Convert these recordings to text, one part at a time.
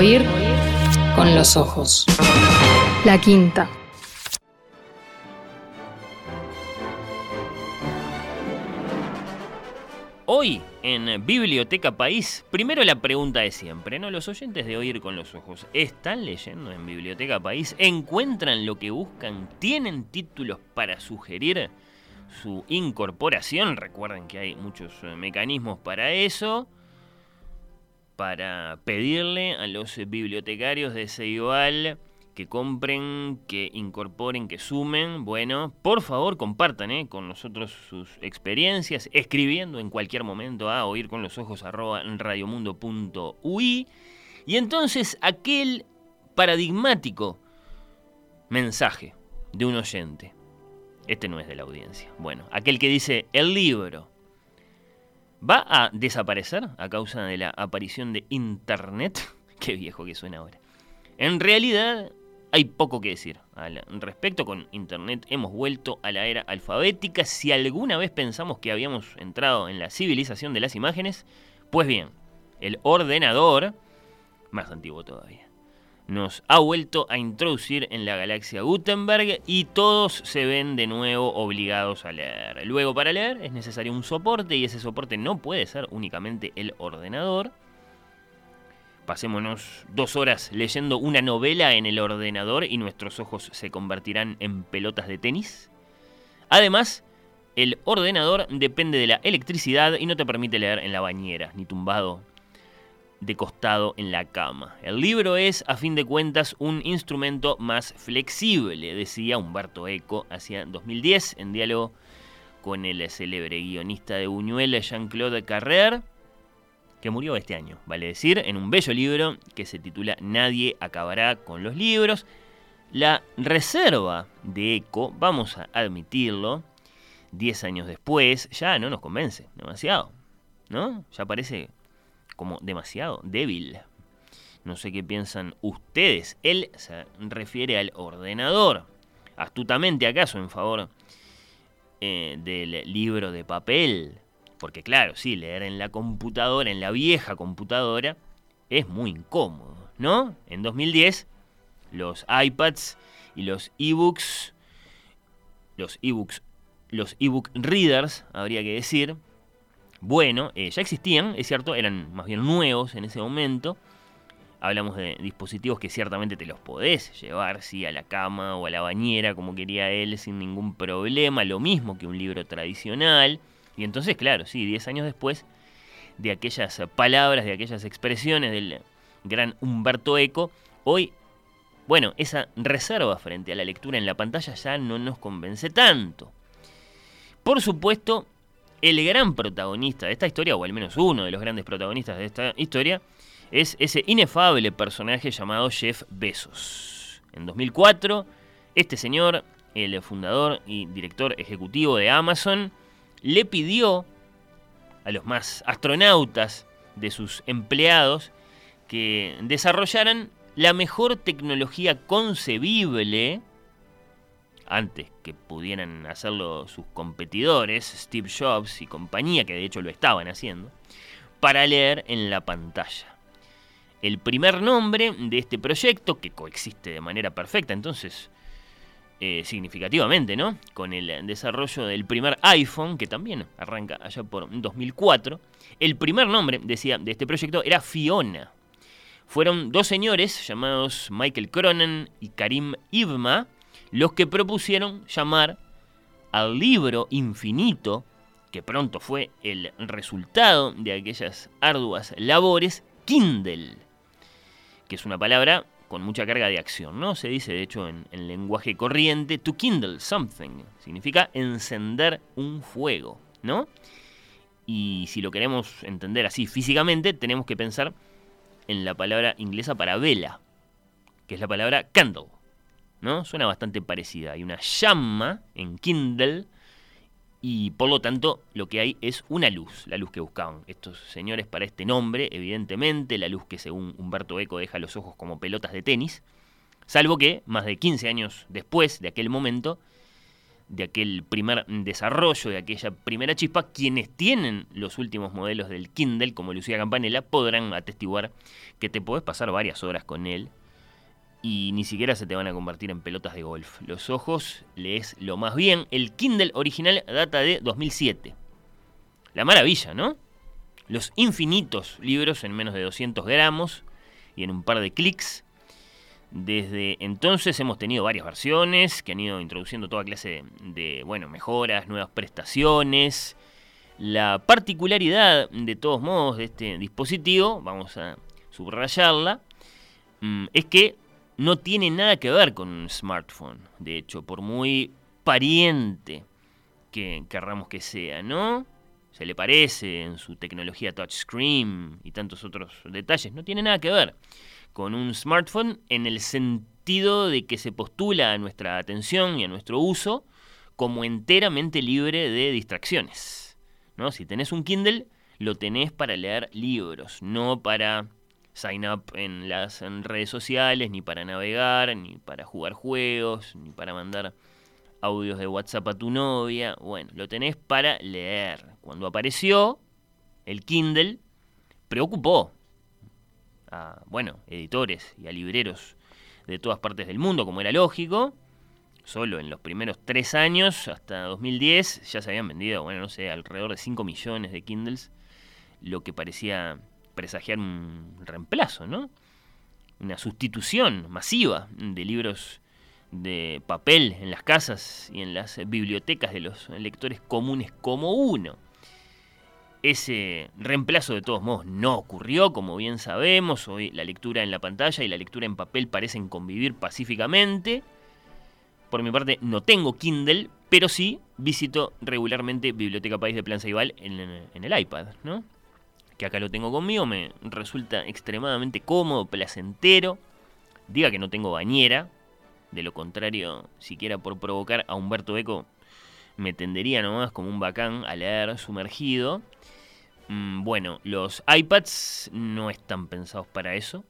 Oír con los ojos. La quinta. Hoy en Biblioteca País, primero la pregunta de siempre, ¿no? Los oyentes de Oír con los Ojos, ¿están leyendo en Biblioteca País? ¿Encuentran lo que buscan? ¿Tienen títulos para sugerir su incorporación? Recuerden que hay muchos eh, mecanismos para eso. Para pedirle a los bibliotecarios de Ceibal que compren, que incorporen, que sumen. Bueno, por favor compartan ¿eh? con nosotros sus experiencias, escribiendo en cualquier momento a oír con los ojos radiomundo.ui. Y entonces aquel paradigmático mensaje de un oyente, este no es de la audiencia, bueno, aquel que dice el libro va a desaparecer a causa de la aparición de Internet, qué viejo que suena ahora. En realidad, hay poco que decir al respecto. Con Internet hemos vuelto a la era alfabética. Si alguna vez pensamos que habíamos entrado en la civilización de las imágenes, pues bien, el ordenador, más antiguo todavía, nos ha vuelto a introducir en la galaxia Gutenberg y todos se ven de nuevo obligados a leer. Luego para leer es necesario un soporte y ese soporte no puede ser únicamente el ordenador Pasémonos dos horas leyendo una novela en el ordenador y nuestros ojos se convertirán en pelotas de tenis. Además, el ordenador depende de la electricidad y no te permite leer en la bañera, ni tumbado de costado en la cama. El libro es, a fin de cuentas, un instrumento más flexible, decía Humberto Eco hacia 2010 en diálogo con el célebre guionista de Buñuel, Jean-Claude Carrère que murió este año, vale decir, en un bello libro que se titula Nadie acabará con los libros. La reserva de Eco, vamos a admitirlo, 10 años después, ya no nos convence demasiado, ¿no? Ya parece como demasiado débil. No sé qué piensan ustedes. Él se refiere al ordenador. Astutamente acaso en favor eh, del libro de papel, porque claro, sí, leer en la computadora, en la vieja computadora, es muy incómodo, ¿no? En 2010, los iPads y los ebooks, los ebooks, los ebook readers, habría que decir, bueno, eh, ya existían, es cierto, eran más bien nuevos en ese momento. Hablamos de dispositivos que ciertamente te los podés llevar, sí, a la cama o a la bañera, como quería él, sin ningún problema, lo mismo que un libro tradicional. Y entonces, claro, sí, 10 años después de aquellas palabras, de aquellas expresiones del gran Humberto Eco, hoy, bueno, esa reserva frente a la lectura en la pantalla ya no nos convence tanto. Por supuesto, el gran protagonista de esta historia, o al menos uno de los grandes protagonistas de esta historia, es ese inefable personaje llamado Jeff Bezos. En 2004, este señor, el fundador y director ejecutivo de Amazon, le pidió a los más astronautas de sus empleados que desarrollaran la mejor tecnología concebible antes que pudieran hacerlo sus competidores, Steve Jobs y compañía, que de hecho lo estaban haciendo, para leer en la pantalla. El primer nombre de este proyecto, que coexiste de manera perfecta, entonces eh, significativamente, ¿no? Con el desarrollo del primer iPhone, que también arranca allá por 2004. El primer nombre, decía, de este proyecto era Fiona. Fueron dos señores llamados Michael Cronen y Karim Ibma los que propusieron llamar al libro infinito, que pronto fue el resultado de aquellas arduas labores, Kindle, que es una palabra con mucha carga de acción, ¿no? Se dice, de hecho, en, lenguaje corriente, to kindle something, significa encender un fuego, ¿no? Y si lo queremos entender así físicamente, tenemos que pensar en la palabra inglesa para vela, que es la palabra candle, ¿no? Suena bastante parecida. Hay una llama en Kindle y por lo tanto lo que hay es una luz, la luz que buscaban estos señores para este nombre, evidentemente, la luz que según Humberto Eco deja los ojos como pelotas de tenis, salvo que más de 15 años después de aquel momento de aquel primer desarrollo, de aquella primera chispa, quienes tienen los últimos modelos del Kindle, como Lucía Campanella, podrán atestiguar que te podés pasar varias horas con él y ni siquiera se te van a convertir en pelotas de golf. Los ojos lees lo más bien. El Kindle original data de 2007. La maravilla, ¿no? Los infinitos libros en menos de 200 gramos y en un par de clics. Desde entonces hemos tenido varias versiones que han ido introduciendo toda clase de, bueno, mejoras, nuevas prestaciones. La particularidad, de todos modos, de este dispositivo, vamos a subrayarla, mm, es que no tiene nada que ver con un smartphone. De hecho, por muy pariente que querramos que sea, ¿no? Se le parece en su tecnología touchscreen y tantos otros detalles. No tiene nada que ver con un smartphone en el sentido de que se postula a nuestra atención y a nuestro uso como enteramente libre de distracciones. ¿no? Si tenés un Kindle, lo tenés para leer libros, no para sign up en las redes sociales, ni para navegar, ni para jugar juegos, ni para mandar audios de WhatsApp a tu novia. Bueno, lo tenés para leer. Cuando apareció, el Kindle preocupó a, bueno, editores y a libreros de todas partes del mundo, como era lógico. Solo en los primeros tres años, hasta 2010, ya se habían vendido, bueno, no sé, alrededor de 5 millones de Kindles, lo que parecía presagiar un reemplazo, ¿no? Una sustitución masiva de libros de papel en las casas y en las bibliotecas de los lectores comunes como uno. Ese reemplazo de todos modos no ocurrió, como bien sabemos. Hoy la lectura en la pantalla y la lectura en papel parecen convivir pacíficamente. Por mi parte no tengo Kindle, pero sí visito regularmente Biblioteca País de Plan Ceibal en, en el iPad, ¿no? Que acá lo tengo conmigo, me resulta extremadamente cómodo, placentero. Diga que no tengo bañera, de lo contrario, siquiera por provocar a Humberto Eco, me tendería nomás como un bacán a leer sumergido. Mm, bueno, los iPads no están pensados para eso.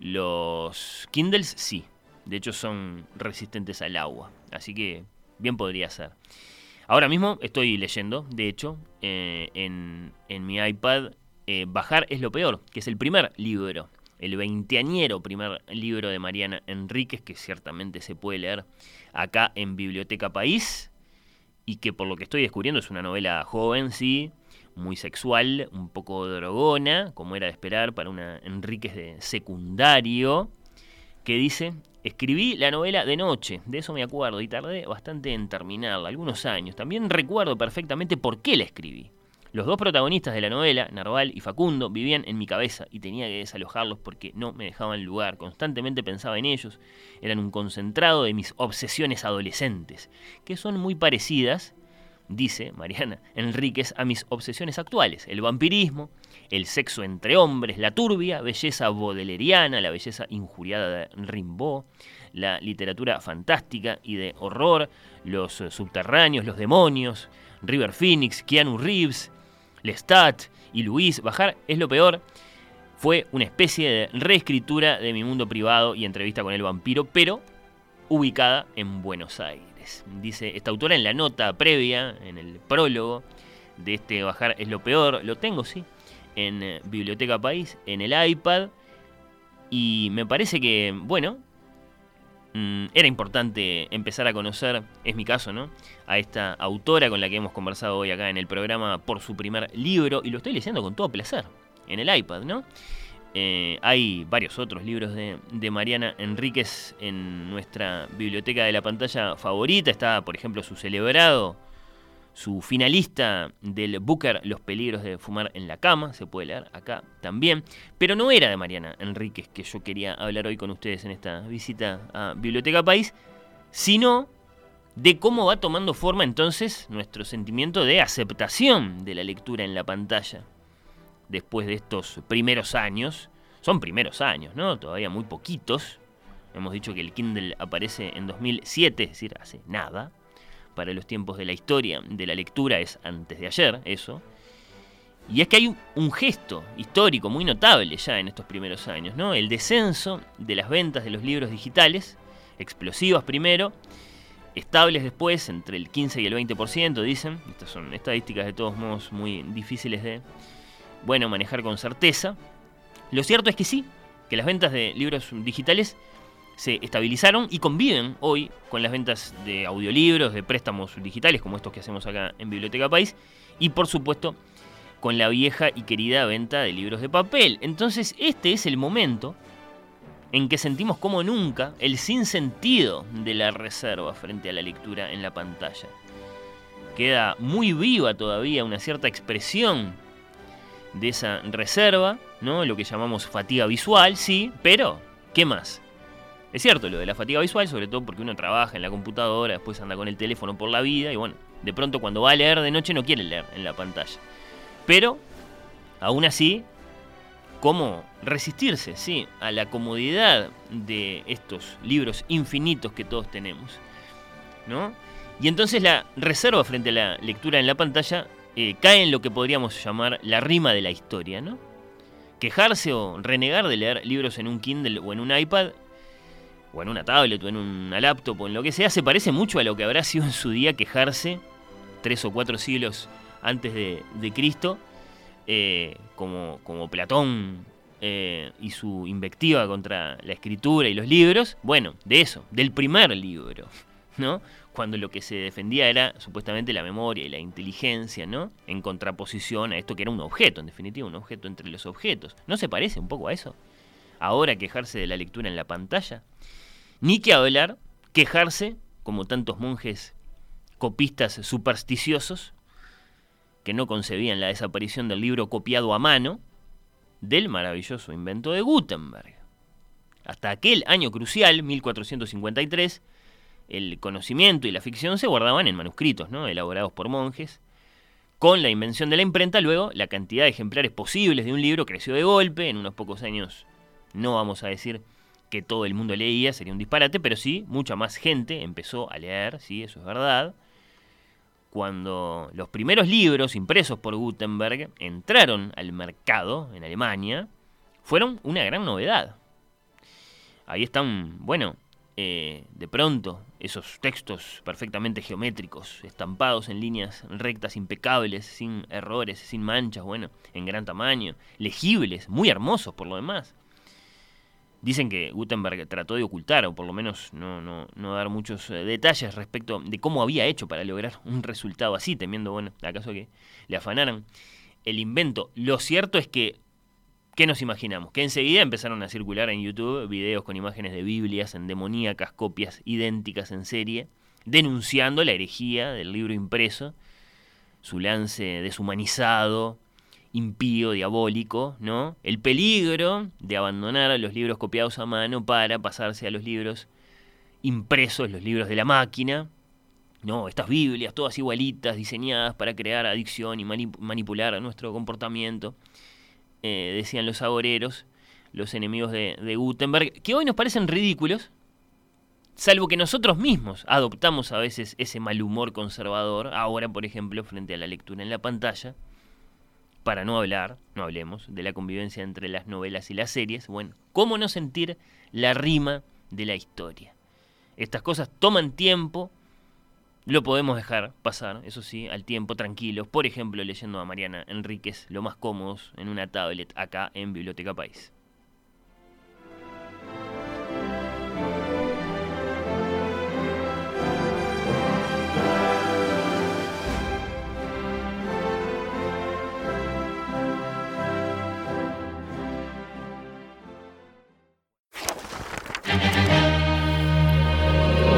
Los Kindles sí. De hecho son resistentes al agua. Así que bien podría ser. Ahora mismo estoy leyendo, de hecho, eh, en, mi iPad, eh, Bajar es lo peor, que es el primer libro, el veinteañero primer libro de Mariana Enríquez, que ciertamente se puede leer acá en Biblioteca País, y que por lo que estoy descubriendo es una novela joven, sí, muy sexual, un poco drogona, como era de esperar para una Enríquez de secundario, que dice, escribí la novela de noche, de eso me acuerdo, y tardé bastante en terminarla, algunos años. También recuerdo perfectamente por qué la escribí. Los dos protagonistas de la novela, Narval y Facundo, vivían en mi cabeza y tenía que desalojarlos porque no me dejaban lugar. Constantemente pensaba en ellos. Eran un concentrado de mis obsesiones adolescentes, que son muy parecidas dice Mariana Enríquez, a mis obsesiones actuales, el vampirismo, el sexo entre hombres, la turbia belleza bodeleriana, la belleza injuriada de Rimbaud, la literatura fantástica y de horror, los subterráneos, los demonios, River Phoenix, Keanu Reeves, Lestat y Luis. Bajar es lo peor. Fue una especie de reescritura de mi mundo privado y entrevista con el vampiro, pero ubicada en Buenos Aires. Dice esta autora en la nota previa, en el prólogo de este Bajar es lo peor. Lo tengo, sí, en Biblioteca País, en el iPad. Y me parece que, bueno, mm, era importante empezar a conocer, es mi caso, ¿no? A esta autora con la que hemos conversado hoy acá en el programa por su primer libro. Y lo estoy leyendo con todo placer, en el iPad, ¿no? Eh, hay varios otros libros de, Mariana Enríquez en nuestra biblioteca de la pantalla favorita. Está, por ejemplo, su celebrado, su finalista del Booker, Los peligros de fumar en la cama. Se puede leer acá también. Pero no era de Mariana Enríquez que yo quería hablar hoy con ustedes en esta visita a Biblioteca País, sino de cómo va tomando forma entonces nuestro sentimiento de aceptación de la lectura en la pantalla después de estos primeros años. Son primeros años, ¿no? Todavía muy poquitos. Hemos dicho que el Kindle aparece en 2007, es decir, hace nada. Para los tiempos de la historia de la lectura es antes de ayer, eso. Y es que hay un gesto histórico muy notable ya en estos primeros años, ¿no? El descenso de las ventas de los libros digitales, explosivas primero, estables después, entre el 15 y el 20%, dicen. Estas son estadísticas de todos modos muy difíciles de, bueno, manejar con certeza. Lo cierto es que sí, que las ventas de libros digitales se estabilizaron y conviven hoy con las ventas de audiolibros, de préstamos digitales, como estos que hacemos acá en Biblioteca País, y por supuesto con la vieja y querida venta de libros de papel. Entonces este es el momento en que sentimos como nunca el sinsentido de la reserva frente a la lectura en la pantalla. Queda muy viva todavía una cierta expresión de esa reserva, ¿no? Lo que llamamos fatiga visual, sí, pero ¿qué más? Es cierto lo de la fatiga visual, sobre todo porque uno trabaja en la computadora, después anda con el teléfono por la vida y bueno, de pronto cuando va a leer de noche no quiere leer en la pantalla. Pero, aún así, ¿cómo resistirse, sí, a la comodidad de estos libros infinitos que todos tenemos? ¿No? Y entonces la reserva frente a la lectura en la pantalla eh, cae en lo que podríamos llamar la rima de la historia, ¿no? Quejarse o renegar de leer libros en un Kindle o en un iPad, o en una tablet o en una laptop o en lo que sea, se parece mucho a lo que habrá sido en su día quejarse tres o cuatro siglos antes de, Cristo, eh, como, Platón eh, y su invectiva contra la escritura y los libros, bueno, de eso, del primer libro, ¿no? Cuando lo que se defendía era supuestamente la memoria y la inteligencia, ¿no? En contraposición a esto que era un objeto, en definitiva, un objeto entre los objetos. ¿No se parece un poco a eso? Ahora quejarse de la lectura en la pantalla. Ni que hablar, quejarse, como tantos monjes copistas supersticiosos, que no concebían la desaparición del libro copiado a mano, del maravilloso invento de Gutenberg. Hasta aquel año crucial, 1453, el conocimiento y la ficción se guardaban en manuscritos, ¿no? elaborados por monjes. Con la invención de la imprenta, luego, la cantidad de ejemplares posibles de un libro creció de golpe. En unos pocos años, no vamos a decir que todo el mundo leía, sería un disparate, pero sí, mucha más gente empezó a leer, sí, eso es verdad cuando los primeros libros impresos por Gutenberg entraron al mercado en Alemania, fueron una gran novedad. Ahí están, bueno, eh, de pronto esos textos perfectamente geométricos, estampados en líneas rectas impecables, sin errores, sin manchas, bueno, en gran tamaño, legibles, muy hermosos por lo demás. Dicen que Gutenberg trató de ocultar, o por lo menos no, no, no dar muchos eh, detalles respecto de cómo había hecho para lograr un resultado así, temiendo, bueno, acaso que le afanaran el invento. Lo cierto es que, ¿qué nos imaginamos? Que enseguida empezaron a circular en YouTube videos con imágenes de Biblias en demoníacas copias idénticas en serie, denunciando la herejía del libro impreso, su lance deshumanizado, impío, diabólico, ¿no? El peligro de abandonar a los libros copiados a mano para pasarse a los libros impresos, los libros de la máquina, ¿no? Estas Biblias, todas igualitas, diseñadas para crear adicción y manipular nuestro comportamiento, eh, decían los agoreros, los enemigos de, de Gutenberg, que hoy nos parecen ridículos, salvo que nosotros mismos adoptamos a veces ese mal humor conservador, ahora por ejemplo frente a la lectura en la pantalla, para no hablar, no hablemos, de la convivencia entre las novelas y las series, bueno, ¿cómo no sentir la rima de la historia? Estas cosas toman tiempo, lo podemos dejar pasar, eso sí, al tiempo tranquilos, por ejemplo, leyendo a Mariana Enríquez, lo más cómodos en una tablet acá en Biblioteca País.